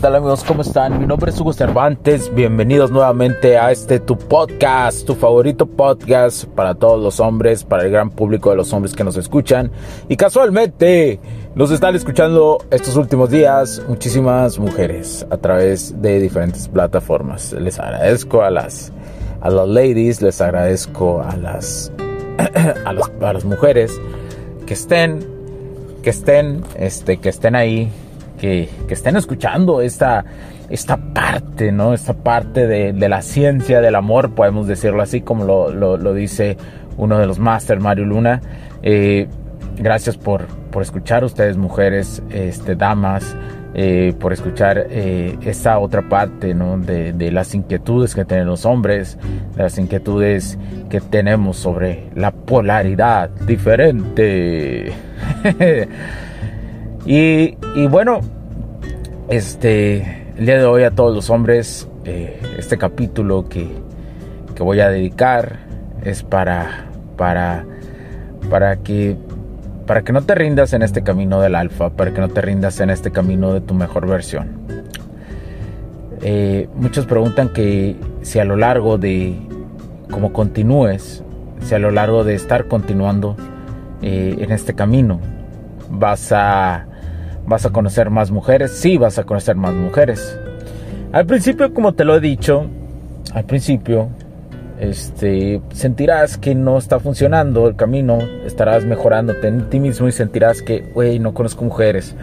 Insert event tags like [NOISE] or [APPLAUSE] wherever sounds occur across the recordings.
Tal amigos? ¿Cómo están? Mi nombre es Hugo Cervantes. Bienvenidos nuevamente a este tu podcast, tu favorito podcast para todos los hombres, para el gran público de los hombres que nos escuchan. Y casualmente nos están escuchando estos últimos días muchísimas mujeres a través de diferentes plataformas. Les agradezco a las a las ladies, les agradezco a las [CLEARS THROAT] a, a las mujeres que estén que estén este que estén ahí que, estén escuchando esta, esta parte, ¿no? Esta parte de, la ciencia del amor, podemos decirlo así, como lo, dice uno de los máster, Mario Luna. Eh, gracias por, por escuchar ustedes, mujeres, este, damas, eh, por escuchar eh, esta otra parte ¿no? de, de, las inquietudes que tienen los hombres, de las inquietudes que tenemos sobre la polaridad diferente. [LAUGHS] Y, bueno, este, el día de hoy a todos los hombres, eh, este capítulo que, que, voy a dedicar es para, para, para que para que no te rindas en este camino del alfa, para que no te rindas en este camino de tu mejor versión. Eh, muchos preguntan que si a lo largo de, como continúes, si a lo largo de estar continuando eh, en este camino, vas a ¿Vas a conocer más mujeres? Sí, vas a conocer más mujeres. Al principio, como te lo he dicho, al principio, este, sentirás que no está funcionando el camino, estarás mejorándote en ti mismo y sentirás que, güey, no conozco mujeres.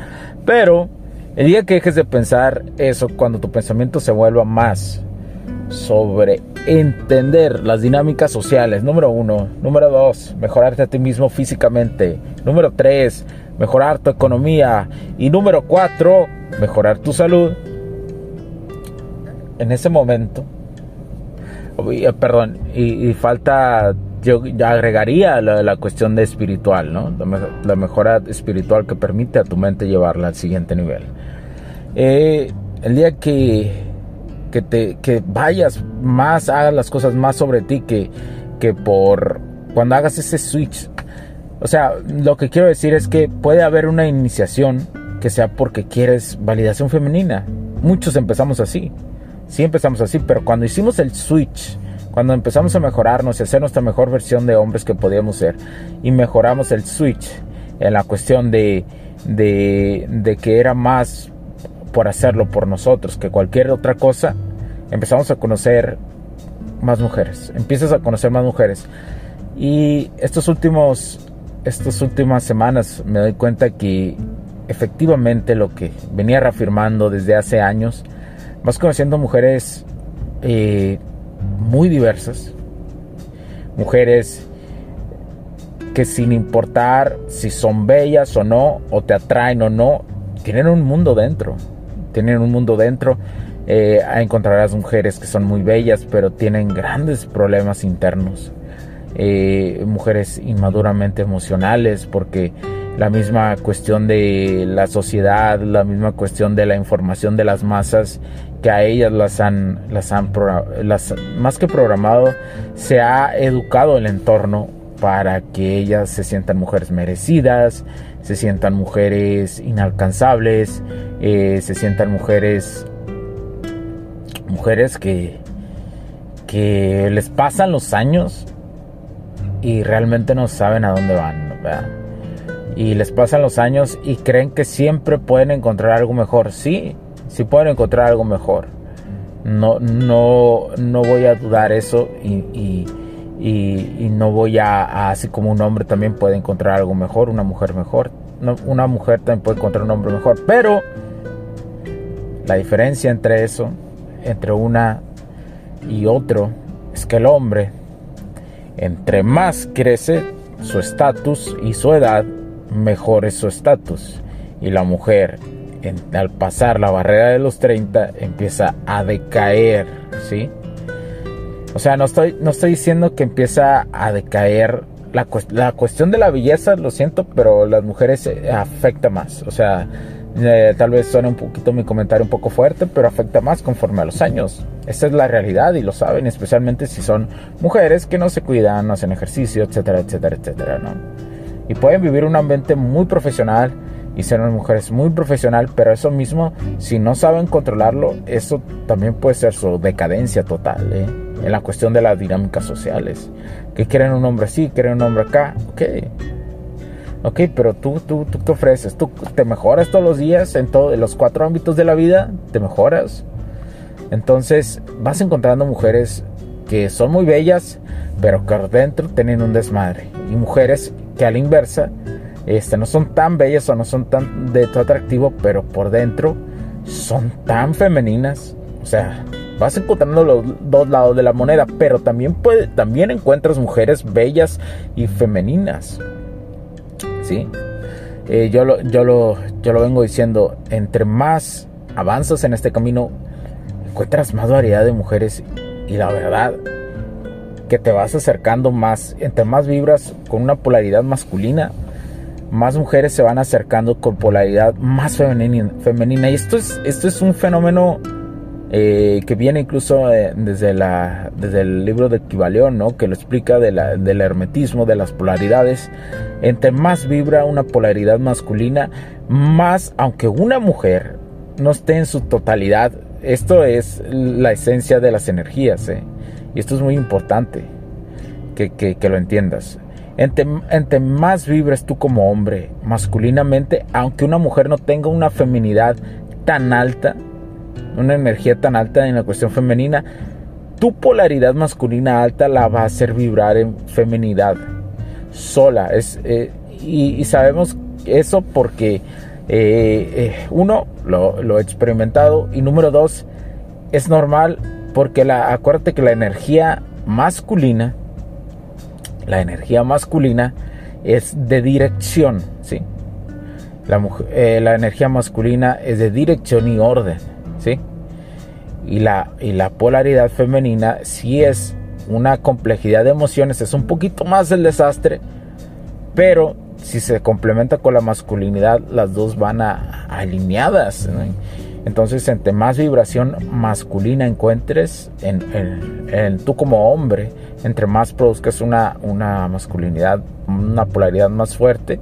Pero el día que dejes de pensar eso, cuando tu pensamiento se vuelva más sobre entender las dinámicas sociales, número uno. Número dos, mejorarte a ti mismo físicamente. Número tres, mejorar tu economía. Y número cuatro, mejorar tu salud. En ese momento, eh, perdón, y, falta, yo agregaría la, cuestión de espiritual, ¿no? La, mejora espiritual que permite a tu mente llevarla al siguiente nivel. Eh, el día que, que, te, que vayas más, hagas las cosas más sobre ti que, que por cuando hagas ese switch o sea, lo que quiero decir es que puede haber una iniciación que sea porque quieres validación femenina. Muchos empezamos así. Sí empezamos así, pero cuando hicimos el switch, cuando empezamos a mejorarnos y hacer nuestra mejor versión de hombres que podíamos ser, y mejoramos el switch en la cuestión de, de, de que era más por hacerlo por nosotros que cualquier otra cosa, empezamos a conocer más mujeres. Empiezas a conocer más mujeres. Y estos últimos estas últimas semanas me doy cuenta que efectivamente lo que venía reafirmando desde hace años, vas conociendo mujeres eh, muy diversas, mujeres que sin importar si son bellas o no, o te atraen o no, tienen un mundo dentro, tienen un mundo dentro. Eh, encontrarás mujeres que son muy bellas, pero tienen grandes problemas internos eh, mujeres inmaduramente emocionales, porque la misma cuestión de la sociedad, la misma cuestión de la información de las masas que a ellas las han, las han las, más que programado, se ha educado el entorno para que ellas se sientan mujeres merecidas, se sientan mujeres inalcanzables, eh, se sientan mujeres mujeres que que les pasan los años y realmente no saben a dónde van. Y les pasan los años y creen que siempre pueden encontrar algo mejor. Sí, sí pueden encontrar algo mejor. No, no, no voy a dudar eso y, y, no voy a, así como un hombre también puede encontrar algo mejor, una mujer mejor. una mujer también puede encontrar un hombre mejor. Pero La diferencia entre eso, entre una y otro, es que el hombre, entre más crece su estatus y su edad, mejor es su estatus. Y la mujer, al pasar la barrera de los 30, empieza a decaer, ¿sí? O sea, no estoy, no estoy diciendo que empieza a decaer la, la cuestión de la belleza, lo siento, pero las mujeres afecta más. O sea, eh, tal vez suene un poquito mi comentario un poco fuerte, pero afecta más conforme a los años. Esa es la realidad y lo saben, especialmente si son mujeres que no se cuidan, no hacen ejercicio, etcétera, etcétera, etcétera, ¿no? Y pueden vivir un ambiente muy profesional y ser unas mujeres muy profesional, pero eso mismo, si no saben controlarlo, eso también puede ser su decadencia total, ¿eh? en la cuestión de las dinámicas sociales. Que quieren un hombre así, quieren un hombre acá, ok. Ok, pero tú, tú, tú te ofreces, tú te mejoras todos los días en, todos los cuatro ámbitos de la vida, te mejoras. Entonces vas encontrando mujeres que son muy bellas, pero que dentro tienen un desmadre. Y mujeres que a la inversa este, no son tan bellas o no son tan de todo atractivo, pero por dentro son tan femeninas. O sea, vas encontrando los dos lados de la moneda, pero también, puede, también encuentras mujeres bellas y femeninas. ¿Sí? Eh, yo, lo, yo, lo, yo lo vengo diciendo, entre más avanzas en este camino, encuentras más variedad de mujeres y la verdad que te vas acercando más, entre más vibras con una polaridad masculina, más mujeres se van acercando con polaridad más femenina. femenina. Y esto es, esto es un fenómeno eh, que viene incluso eh, desde, la, desde el libro de Kibaleón, ¿no? que lo explica de del hermetismo, de las polaridades. Entre más vibra una polaridad masculina, más, aunque una mujer no esté en su totalidad, esto es la esencia de las energías. ¿eh? Y esto es muy importante que, que, que lo entiendas. Entre, más vibres tú como hombre masculinamente, aunque una mujer no tenga una feminidad tan alta, una energía tan alta en la cuestión femenina, tu polaridad masculina alta la va a hacer vibrar en feminidad sola. Es, eh, y, sabemos eso porque eh, eh, uno lo, lo, he experimentado y número dos es normal porque la, acuérdate que la energía masculina la energía masculina es de dirección, ¿sí? La, la energía masculina es de dirección y orden, ¿sí? Y la, y la polaridad femenina sí es una complejidad de emociones, es un poquito más el desastre, pero si se complementa con la masculinidad, las dos van a, alineadas. Entonces, entre más vibración masculina encuentres en, en tú como hombre, entre más produzcas una, una masculinidad, una polaridad más fuerte,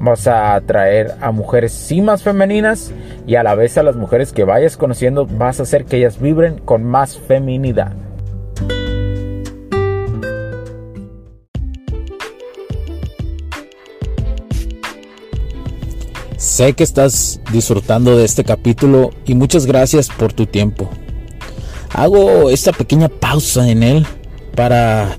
vas a atraer a mujeres sí más femeninas y a la vez a las mujeres que vayas conociendo vas a hacer que ellas vibren con más feminidad. Sé que estás disfrutando de este capítulo y muchas gracias por tu tiempo. Hago esta pequeña pausa en él para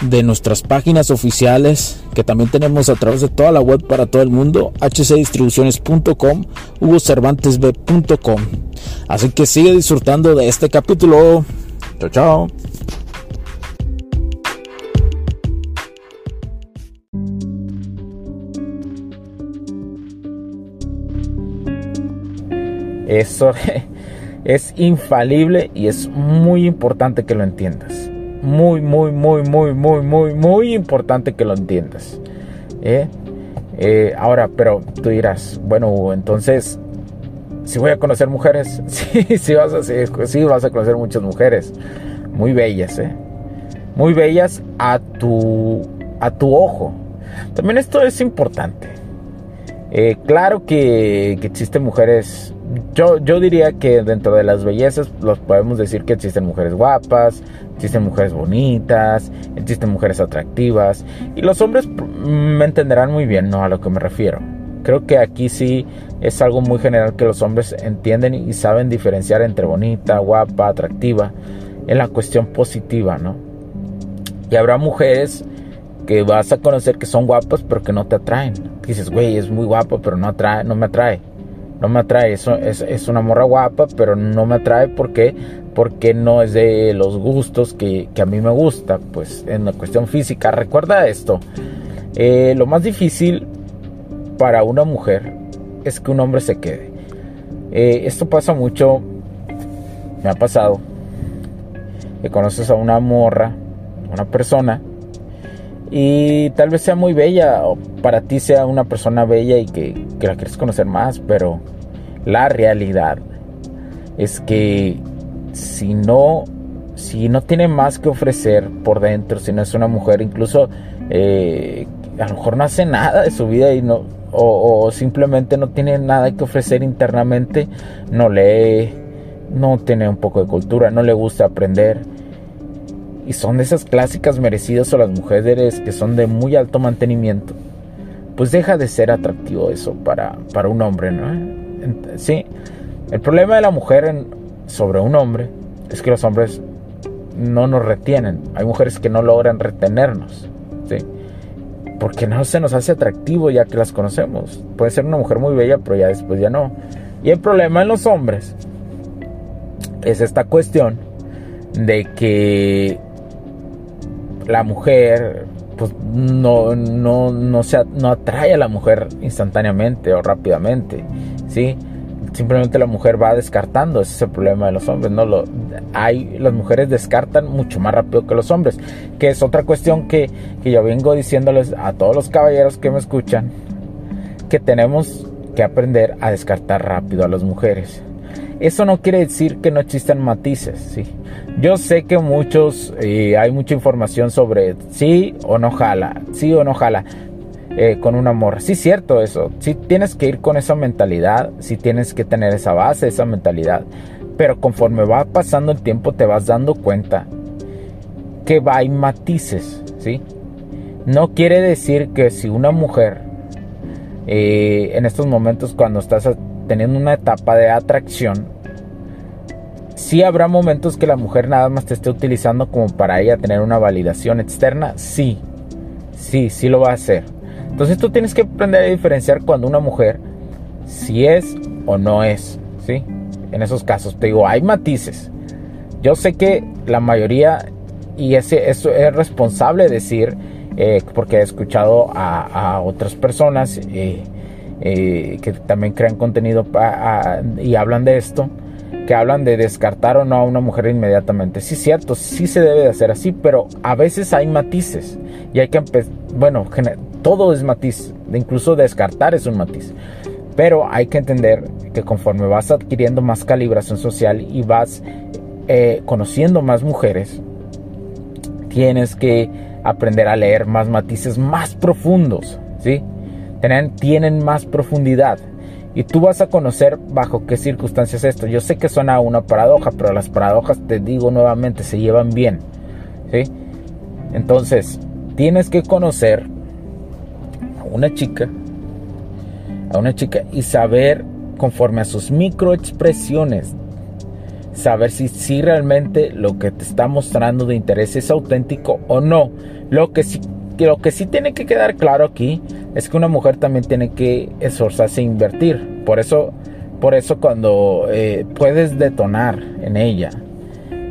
de nuestras páginas oficiales que también tenemos a través de toda la web para todo el mundo, hcdistribuciones.com, hugocervantesb.com. Así que sigue disfrutando de este capítulo. Chao, chao. Eso [LAUGHS] es infalible y es muy importante que lo entiendas muy, muy, muy, muy, muy, muy, muy importante que lo entiendas. ¿eh? Eh, ahora, pero tú dirás, bueno, entonces, si voy a conocer mujeres, [LAUGHS] sí, sí vas, a, sí, vas a conocer muchas mujeres, muy bellas, ¿eh? muy bellas a tu, a tu ojo. También esto es importante. claro que, que existen mujeres yo, yo diría que dentro de las bellezas los podemos decir que existen mujeres guapas, existen mujeres bonitas, existen mujeres atractivas y los hombres me entenderán muy bien ¿no? a lo que me refiero. Creo que aquí sí es algo muy general que los hombres entienden y saben diferenciar entre bonita, guapa, atractiva en la cuestión positiva, ¿no? Y habrá mujeres que vas a conocer que son guapas pero que no te atraen. Dices, güey, es muy guapo pero no, atrae, no me atrae no me atrae. Es, es, una morra guapa, pero no me atrae porque, porque no es de los gustos que, a mí me gusta. Pues en la cuestión física, recuerda esto. Eh, lo más difícil para una mujer es que un hombre se quede. Eh, esto pasa mucho, me ha pasado, que conoces a una morra, una persona, y tal vez sea muy bella o para ti sea una persona bella y que, la quieres conocer más, pero la realidad es que si no, si no tiene más que ofrecer por dentro, si no es una mujer, incluso eh, a lo mejor no hace nada de su vida y no, o, o, simplemente no tiene nada que ofrecer internamente, no lee, no tiene un poco de cultura, no le gusta aprender y son de esas clásicas merecidas o las mujeres que son de muy alto mantenimiento, pues deja de ser atractivo eso para, para un hombre, ¿no? Sí, el problema de la mujer sobre un hombre es que los hombres no nos retienen. Hay mujeres que no logran retenernos, ¿sí? Porque no se nos hace atractivo ya que las conocemos. Puede ser una mujer muy bella, pero ya después ya no. Y el problema en los hombres es esta cuestión de que la mujer pues no, no, no, se, no atrae a la mujer instantáneamente o rápidamente, ¿sí? Simplemente la mujer va descartando, ese es el problema de los hombres, ¿no? Lo, hay, las mujeres descartan mucho más rápido que los hombres, que es otra cuestión que, que yo vengo diciéndoles a todos los caballeros que me escuchan, que tenemos que aprender a descartar rápido a las mujeres. Eso no quiere decir que no existan matices, ¿sí? Yo sé que muchos, eh, hay mucha información sobre sí o no jala, sí o no jala eh, con un amor. Sí, cierto eso. Sí tienes que ir con esa mentalidad, sí tienes que tener esa base, esa mentalidad. Pero conforme va pasando el tiempo te vas dando cuenta que va hay matices, ¿sí? No quiere decir que si una mujer eh, en estos momentos cuando estás teniendo una etapa de atracción, sí habrá momentos que la mujer nada más te esté utilizando como para ella tener una validación externa, sí, sí, sí lo va a hacer. Entonces tú tienes que aprender a diferenciar cuando una mujer si es o no es, ¿sí? En esos casos, te digo, hay matices. Yo sé que la mayoría, y ese, eso es responsable decir, eh, porque he escuchado a, otras personas, eh, eh, que también crean contenido y hablan de esto, que hablan de descartar o no a una mujer inmediatamente. Sí, cierto, sí se debe de hacer así, pero a veces hay matices y hay que bueno, todo es matiz, incluso descartar es un matiz. Pero hay que entender que conforme vas adquiriendo más calibración social y vas eh, conociendo más mujeres, tienes que aprender a leer más matices más profundos, ¿sí? Tienen, más profundidad. Y tú vas a conocer bajo qué circunstancias esto. Yo sé que suena una paradoja, pero las paradojas, te digo nuevamente, se llevan bien. ¿sí? Entonces, tienes que conocer a una chica, a una chica y saber conforme a sus microexpresiones, saber si, si realmente lo que te está mostrando de interés es auténtico o no. Lo que sí, lo que sí tiene que quedar claro aquí es que una mujer también tiene que esforzarse e invertir. Por eso, por eso cuando eh, puedes detonar en ella,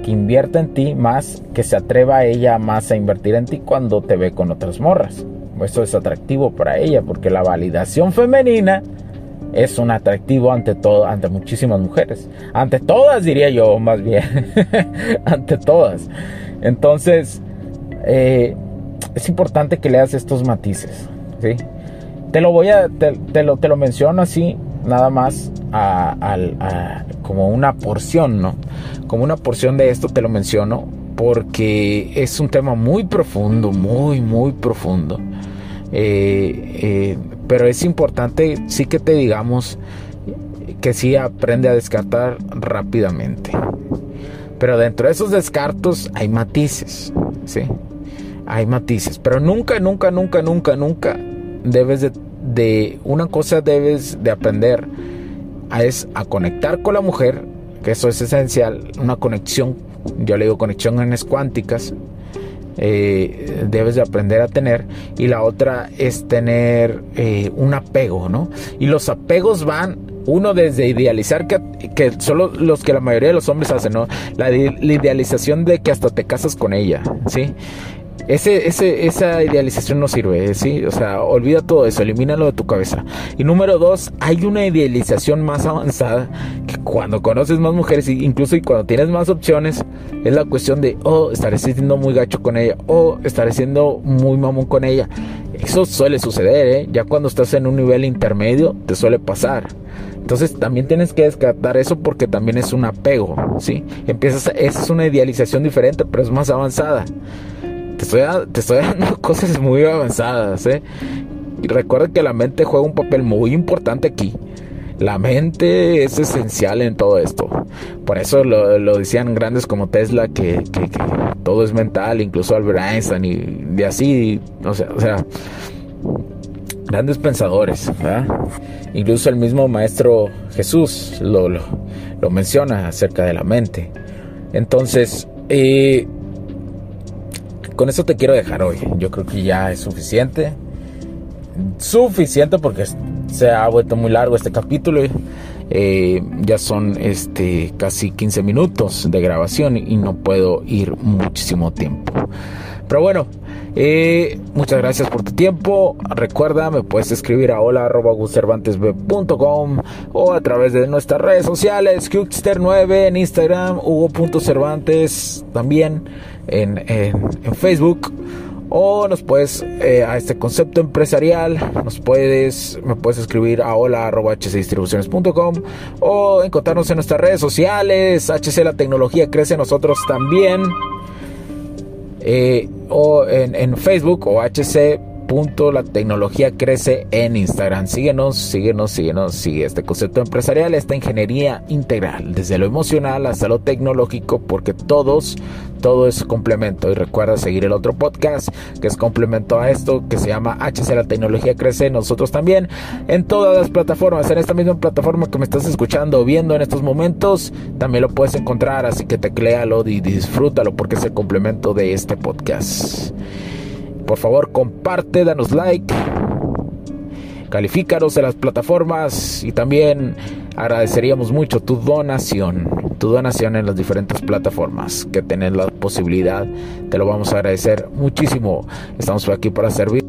que invierta en ti más, que se atreva a ella más a invertir en ti cuando te ve con otras morras. Eso es atractivo para ella, porque la validación femenina es un atractivo ante todo, ante muchísimas mujeres. Ante todas, diría yo, más bien. [LAUGHS] ante todas. Entonces, eh, es importante que leas estos matices. Te lo voy a, te, lo, te lo menciono así, nada más como una porción, ¿no? Como una porción de esto te lo menciono porque es un tema muy profundo, muy, muy profundo. Eh, eh, pero es importante sí que te digamos que sí aprende a descartar rápidamente. Pero dentro de esos descartos hay matices, ¿sí? Hay matices, pero nunca, nunca, nunca, nunca, nunca debes de, de una cosa debes de aprender es a conectar con la mujer, que eso es esencial, una conexión, yo le digo conexiones cuánticas, eh, debes de aprender a tener y la otra es tener eh, un apego, ¿no? Y los apegos van uno desde idealizar que, que solo los que la mayoría de los hombres hacen, ¿no? La, la idealización de que hasta te casas con ella, ¿sí? Ese, ese, esa idealización no sirve, ¿sí? O sea, olvida todo eso, elimínalo de tu cabeza. Y número dos, hay una idealización más avanzada que cuando conoces más mujeres, incluso y cuando tienes más opciones, es la cuestión de, oh, estaré siendo muy gacho con ella, o oh, estaré siendo muy mamón con ella. Eso suele suceder, ¿eh? Ya cuando estás en un nivel intermedio, te suele pasar. Entonces también tienes que descartar eso porque también es un apego, ¿sí? Empiezas, esa es una idealización diferente, pero es más avanzada te estoy, [LAUGHS] dando cosas muy avanzadas, ¿eh? Y recuerda que la mente juega un papel muy importante aquí. La mente es esencial en todo esto. Por eso lo, decían grandes como Tesla, que, todo es mental, incluso Albert Einstein y así, o sea, o sea grandes pensadores. Incluso el mismo maestro Jesús lo, lo, lo menciona acerca de la mente. Entonces, eh, con eso te quiero dejar hoy. Yo creo que ya es suficiente. Suficiente porque se ha vuelto muy largo este capítulo. Eh, ya son este, casi 15 minutos de grabación y no puedo ir muchísimo tiempo. Pero bueno, eh, muchas gracias por tu tiempo. Recuerda, me puedes escribir a hola.cervantesb.com o a través de nuestras redes sociales, Huxter9 en Instagram, Hugo.cervantes también en, Facebook o nos puedes eh, a este concepto empresarial nos puedes me puedes escribir a hola@hcdistribuciones.com o encontrarnos en nuestras redes sociales HC la tecnología crece nosotros también eh, o en, en, Facebook o HC punto la tecnología crece en Instagram. Síguenos, síguenos, síguenos, sigue este concepto empresarial, esta ingeniería integral, desde lo emocional hasta lo tecnológico, porque todos, todo es complemento. Y recuerda seguir el otro podcast que es complemento a esto, que se llama HC La Tecnología Crece, nosotros también, en todas las plataformas, en esta misma plataforma que me estás escuchando o viendo en estos momentos, también lo puedes encontrar, así que tecléalo y disfrútalo porque es el complemento de este podcast. Por favor, comparte, danos like, califícanos en las plataformas y también agradeceríamos mucho tu donación, tu donación en las diferentes plataformas que tenés la posibilidad. Te lo vamos a agradecer muchísimo. Estamos aquí para servir.